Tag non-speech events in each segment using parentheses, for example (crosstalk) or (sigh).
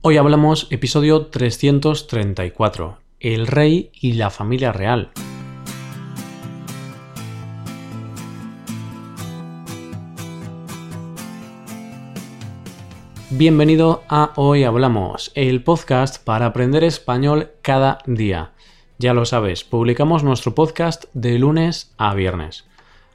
Hoy hablamos episodio 334, El rey y la familia real. Bienvenido a Hoy Hablamos, el podcast para aprender español cada día. Ya lo sabes, publicamos nuestro podcast de lunes a viernes.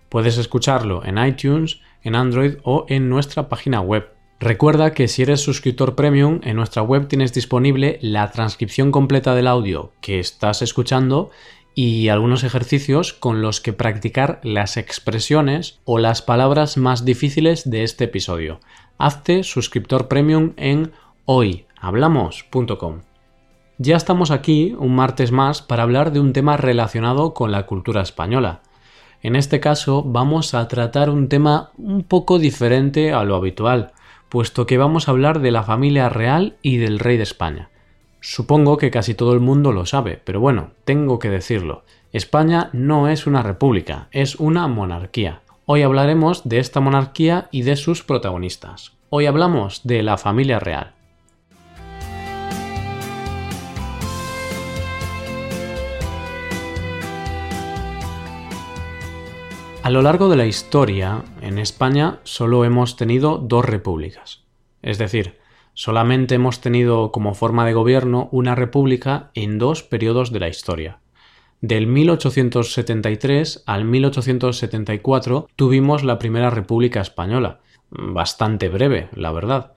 Puedes escucharlo en iTunes, en Android o en nuestra página web Recuerda que si eres suscriptor premium, en nuestra web tienes disponible la transcripción completa del audio que estás escuchando y algunos ejercicios con los que practicar las expresiones o las palabras más difíciles de este episodio. Hazte suscriptor premium en hoyhablamos.com. Ya estamos aquí un martes más para hablar de un tema relacionado con la cultura española. En este caso vamos a tratar un tema un poco diferente a lo habitual puesto que vamos a hablar de la familia real y del rey de España. Supongo que casi todo el mundo lo sabe, pero bueno, tengo que decirlo. España no es una república, es una monarquía. Hoy hablaremos de esta monarquía y de sus protagonistas. Hoy hablamos de la familia real. A lo largo de la historia, en España solo hemos tenido dos repúblicas. Es decir, solamente hemos tenido como forma de gobierno una república en dos periodos de la historia. Del 1873 al 1874 tuvimos la primera República Española, bastante breve, la verdad.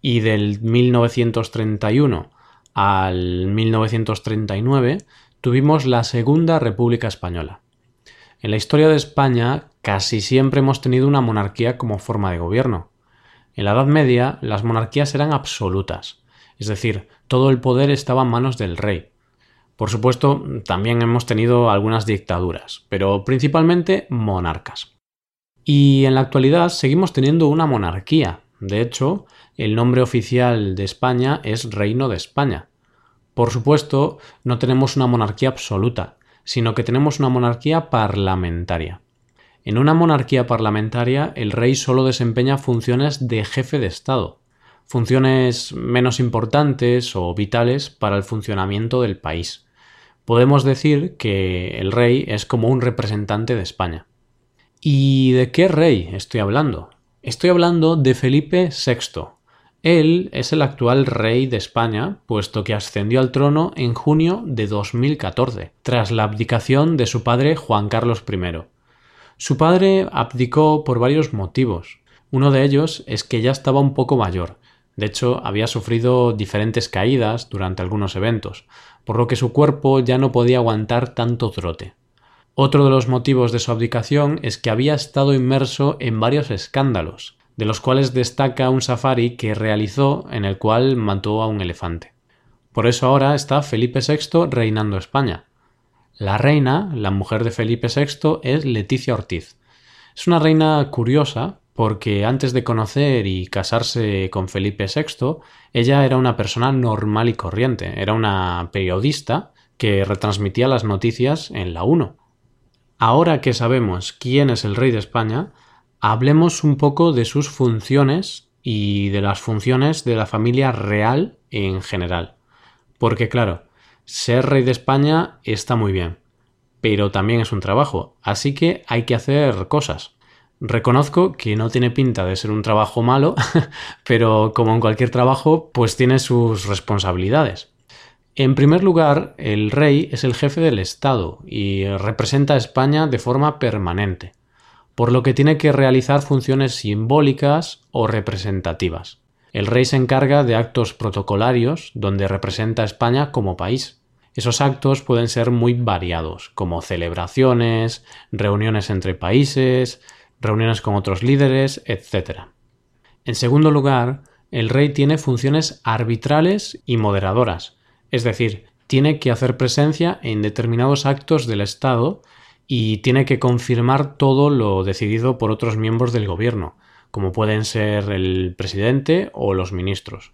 Y del 1931 al 1939 tuvimos la Segunda República Española. En la historia de España casi siempre hemos tenido una monarquía como forma de gobierno. En la Edad Media las monarquías eran absolutas, es decir, todo el poder estaba en manos del rey. Por supuesto, también hemos tenido algunas dictaduras, pero principalmente monarcas. Y en la actualidad seguimos teniendo una monarquía. De hecho, el nombre oficial de España es Reino de España. Por supuesto, no tenemos una monarquía absoluta, sino que tenemos una monarquía parlamentaria. En una monarquía parlamentaria el rey solo desempeña funciones de jefe de Estado, funciones menos importantes o vitales para el funcionamiento del país. Podemos decir que el rey es como un representante de España. ¿Y de qué rey estoy hablando? Estoy hablando de Felipe VI, él es el actual rey de España, puesto que ascendió al trono en junio de 2014, tras la abdicación de su padre Juan Carlos I. Su padre abdicó por varios motivos. Uno de ellos es que ya estaba un poco mayor. De hecho, había sufrido diferentes caídas durante algunos eventos, por lo que su cuerpo ya no podía aguantar tanto trote. Otro de los motivos de su abdicación es que había estado inmerso en varios escándalos, de los cuales destaca un safari que realizó en el cual mató a un elefante. Por eso ahora está Felipe VI reinando España. La reina, la mujer de Felipe VI, es Leticia Ortiz. Es una reina curiosa porque antes de conocer y casarse con Felipe VI, ella era una persona normal y corriente, era una periodista que retransmitía las noticias en la 1. Ahora que sabemos quién es el rey de España, hablemos un poco de sus funciones y de las funciones de la familia real en general. Porque claro, ser rey de España está muy bien, pero también es un trabajo, así que hay que hacer cosas. Reconozco que no tiene pinta de ser un trabajo malo, (laughs) pero como en cualquier trabajo, pues tiene sus responsabilidades. En primer lugar, el rey es el jefe del Estado y representa a España de forma permanente por lo que tiene que realizar funciones simbólicas o representativas. El rey se encarga de actos protocolarios donde representa a España como país. Esos actos pueden ser muy variados, como celebraciones, reuniones entre países, reuniones con otros líderes, etc. En segundo lugar, el rey tiene funciones arbitrales y moderadoras, es decir, tiene que hacer presencia en determinados actos del Estado y tiene que confirmar todo lo decidido por otros miembros del gobierno, como pueden ser el presidente o los ministros.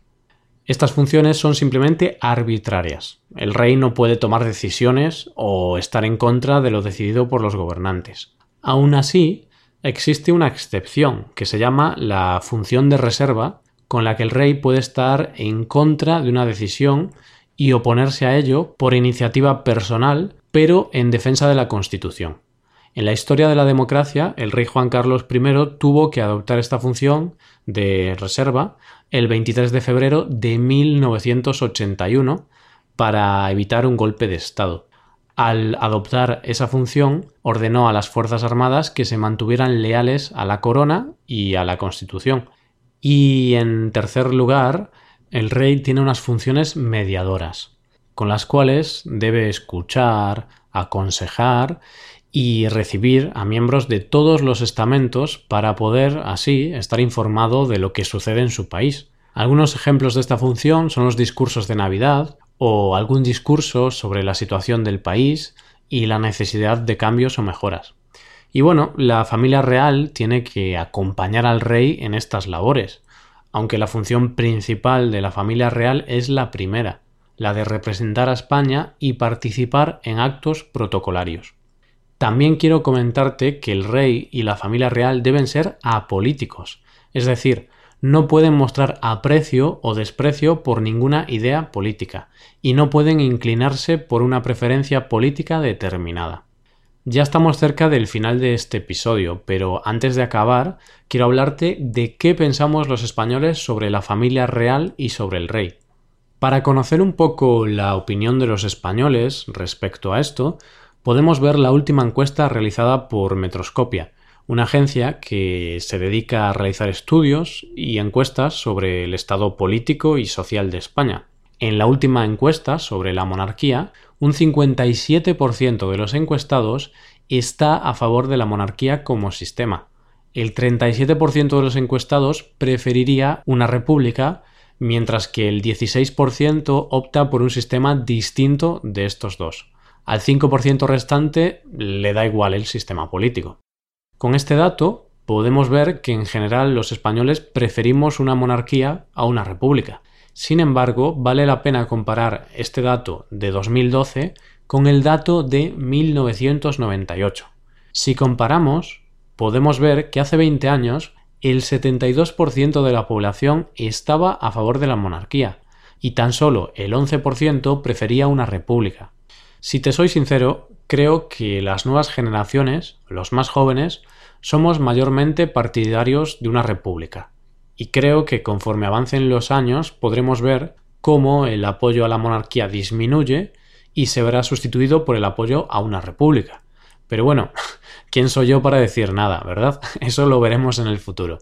Estas funciones son simplemente arbitrarias. El rey no puede tomar decisiones o estar en contra de lo decidido por los gobernantes. Aún así, existe una excepción que se llama la función de reserva con la que el rey puede estar en contra de una decisión y oponerse a ello por iniciativa personal, pero en defensa de la Constitución. En la historia de la democracia, el rey Juan Carlos I tuvo que adoptar esta función de reserva el 23 de febrero de 1981 para evitar un golpe de Estado. Al adoptar esa función, ordenó a las Fuerzas Armadas que se mantuvieran leales a la corona y a la Constitución. Y en tercer lugar, el rey tiene unas funciones mediadoras, con las cuales debe escuchar, aconsejar y recibir a miembros de todos los estamentos para poder así estar informado de lo que sucede en su país. Algunos ejemplos de esta función son los discursos de Navidad o algún discurso sobre la situación del país y la necesidad de cambios o mejoras. Y bueno, la familia real tiene que acompañar al rey en estas labores, aunque la función principal de la familia real es la primera, la de representar a España y participar en actos protocolarios. También quiero comentarte que el rey y la familia real deben ser apolíticos, es decir, no pueden mostrar aprecio o desprecio por ninguna idea política, y no pueden inclinarse por una preferencia política determinada. Ya estamos cerca del final de este episodio, pero antes de acabar, quiero hablarte de qué pensamos los españoles sobre la familia real y sobre el rey. Para conocer un poco la opinión de los españoles respecto a esto, podemos ver la última encuesta realizada por Metroscopia, una agencia que se dedica a realizar estudios y encuestas sobre el estado político y social de España. En la última encuesta sobre la monarquía, un 57% de los encuestados está a favor de la monarquía como sistema. El 37% de los encuestados preferiría una república, mientras que el 16% opta por un sistema distinto de estos dos. Al 5% restante le da igual el sistema político. Con este dato podemos ver que en general los españoles preferimos una monarquía a una república. Sin embargo, vale la pena comparar este dato de 2012 con el dato de 1998. Si comparamos, podemos ver que hace 20 años el 72% de la población estaba a favor de la monarquía y tan solo el 11% prefería una república. Si te soy sincero, creo que las nuevas generaciones, los más jóvenes, somos mayormente partidarios de una república. Y creo que conforme avancen los años podremos ver cómo el apoyo a la monarquía disminuye y se verá sustituido por el apoyo a una república. Pero bueno, (laughs) ¿quién soy yo para decir nada, verdad? (laughs) Eso lo veremos en el futuro.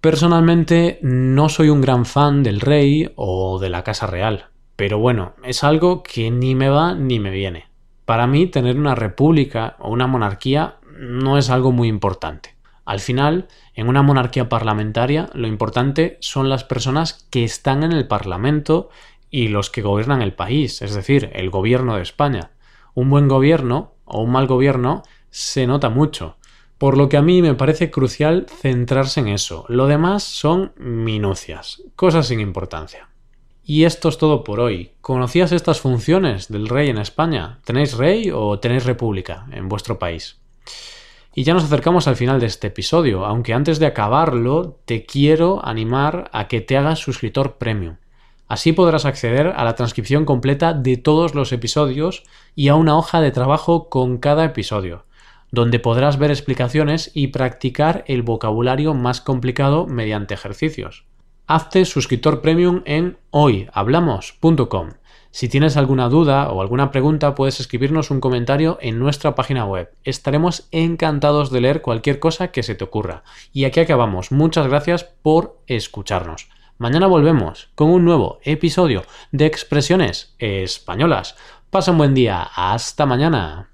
Personalmente no soy un gran fan del rey o de la Casa Real. Pero bueno, es algo que ni me va ni me viene. Para mí tener una república o una monarquía no es algo muy importante. Al final, en una monarquía parlamentaria, lo importante son las personas que están en el Parlamento y los que gobiernan el país, es decir, el gobierno de España. Un buen gobierno o un mal gobierno se nota mucho, por lo que a mí me parece crucial centrarse en eso. Lo demás son minucias, cosas sin importancia. Y esto es todo por hoy. ¿Conocías estas funciones del rey en España? ¿Tenéis rey o tenéis república en vuestro país? Y ya nos acercamos al final de este episodio, aunque antes de acabarlo te quiero animar a que te hagas suscriptor premium. Así podrás acceder a la transcripción completa de todos los episodios y a una hoja de trabajo con cada episodio, donde podrás ver explicaciones y practicar el vocabulario más complicado mediante ejercicios. Hazte suscriptor premium en hoyhablamos.com. Si tienes alguna duda o alguna pregunta, puedes escribirnos un comentario en nuestra página web. Estaremos encantados de leer cualquier cosa que se te ocurra. Y aquí acabamos. Muchas gracias por escucharnos. Mañana volvemos con un nuevo episodio de Expresiones Españolas. Pasa un buen día. Hasta mañana.